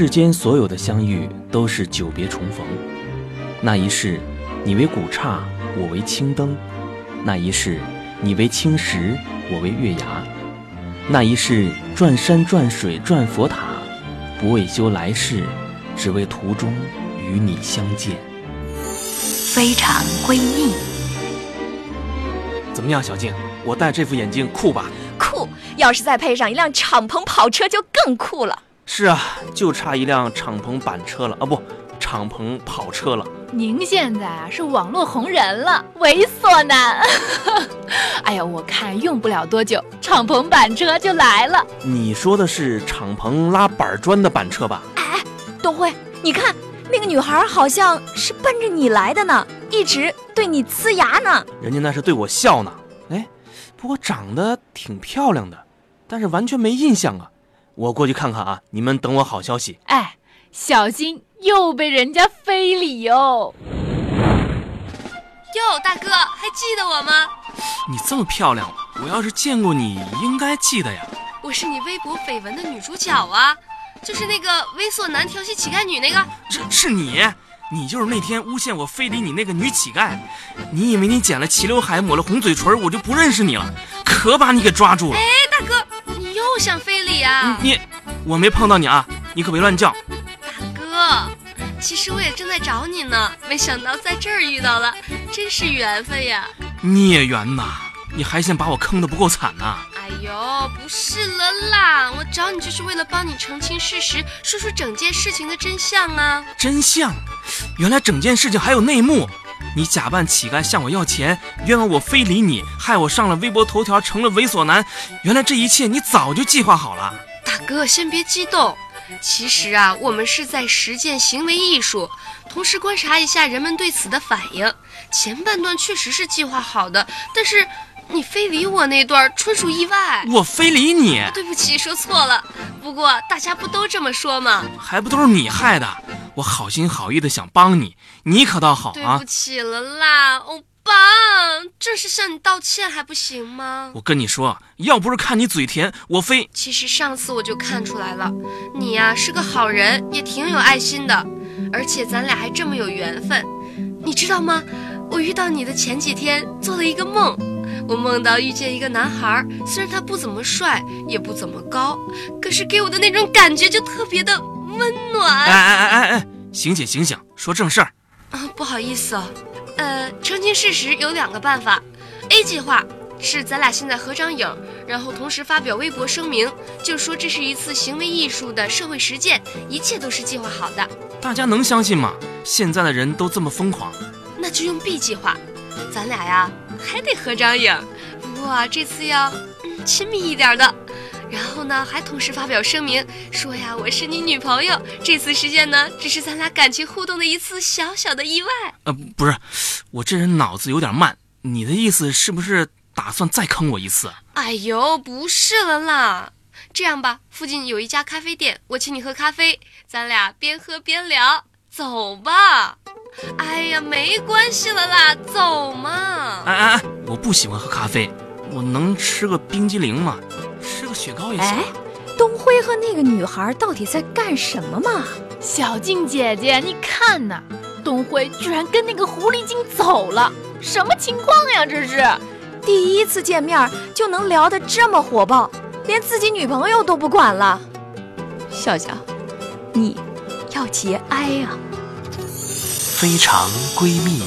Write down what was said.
世间所有的相遇都是久别重逢，那一世，你为古刹，我为青灯；那一世，你为青石，我为月牙；那一世，转山转水转佛塔，不为修来世，只为途中与你相见。非常闺蜜，怎么样，小静？我戴这副眼镜酷吧？酷！要是再配上一辆敞篷跑车，就更酷了。是啊，就差一辆敞篷板车了啊，不，敞篷跑车了。您现在啊是网络红人了，猥琐男。哎呀，我看用不了多久，敞篷板车就来了。你说的是敞篷拉板砖的板车吧？哎，东辉，你看那个女孩好像是奔着你来的呢，一直对你呲牙呢。人家那是对我笑呢。哎，不过长得挺漂亮的，但是完全没印象啊。我过去看看啊！你们等我好消息。哎，小心又被人家非礼哟！哟，大哥，还记得我吗？你这么漂亮，我要是见过你，应该记得呀。我是你微博绯闻的女主角啊，就是那个猥琐男调戏乞丐女那个。是是你，你就是那天诬陷我非礼你那个女乞丐。你以为你剪了齐刘海，抹了红嘴唇，我就不认识你了？可把你给抓住了！哎，大哥。你又想非礼啊！你，我没碰到你啊！你可别乱叫。大哥，其实我也正在找你呢，没想到在这儿遇到了，真是缘分呀！孽缘呐！你还嫌把我坑的不够惨呐？哎呦，不是了啦！我找你就是为了帮你澄清事实，说出整件事情的真相啊！真相？原来整件事情还有内幕。你假扮乞丐向我要钱，冤枉我非礼你，害我上了微博头条，成了猥琐男。原来这一切你早就计划好了。大哥，先别激动。其实啊，我们是在实践行为艺术，同时观察一下人们对此的反应。前半段确实是计划好的，但是你非礼我那段纯属意外。我非礼你？对不起，说错了。不过大家不都这么说吗？还不都是你害的？我好心好意的想帮你，你可倒好啊！对不起了啦，欧巴，这是向你道歉还不行吗？我跟你说，要不是看你嘴甜，我非……其实上次我就看出来了，你呀是个好人，也挺有爱心的，而且咱俩还这么有缘分。你知道吗？我遇到你的前几天做了一个梦，我梦到遇见一个男孩，虽然他不怎么帅，也不怎么高，可是给我的那种感觉就特别的。温暖。哎哎哎哎哎，醒醒醒醒，说正事儿。啊，不好意思，呃，澄清事实有两个办法。A 计划是咱俩现在合张影，然后同时发表微博声明，就说这是一次行为艺术的社会实践，一切都是计划好的。大家能相信吗？现在的人都这么疯狂。那就用 B 计划，咱俩呀还得合张影，不过这次要亲密一点的。然后呢，还同时发表声明说呀，我是你女朋友。这次事件呢，只是咱俩感情互动的一次小小的意外。呃，不是，我这人脑子有点慢。你的意思是不是打算再坑我一次？哎呦，不是了啦。这样吧，附近有一家咖啡店，我请你喝咖啡，咱俩边喝边聊。走吧。哎呀，没关系了啦，走嘛。哎哎哎，我不喜欢喝咖啡，我能吃个冰激凌吗？雪糕也行。哎，东辉和那个女孩到底在干什么嘛？小静姐姐，你看呐，东辉居然跟那个狐狸精走了，什么情况呀？这是第一次见面就能聊得这么火爆，连自己女朋友都不管了。笑笑，你要节哀啊！非常闺蜜。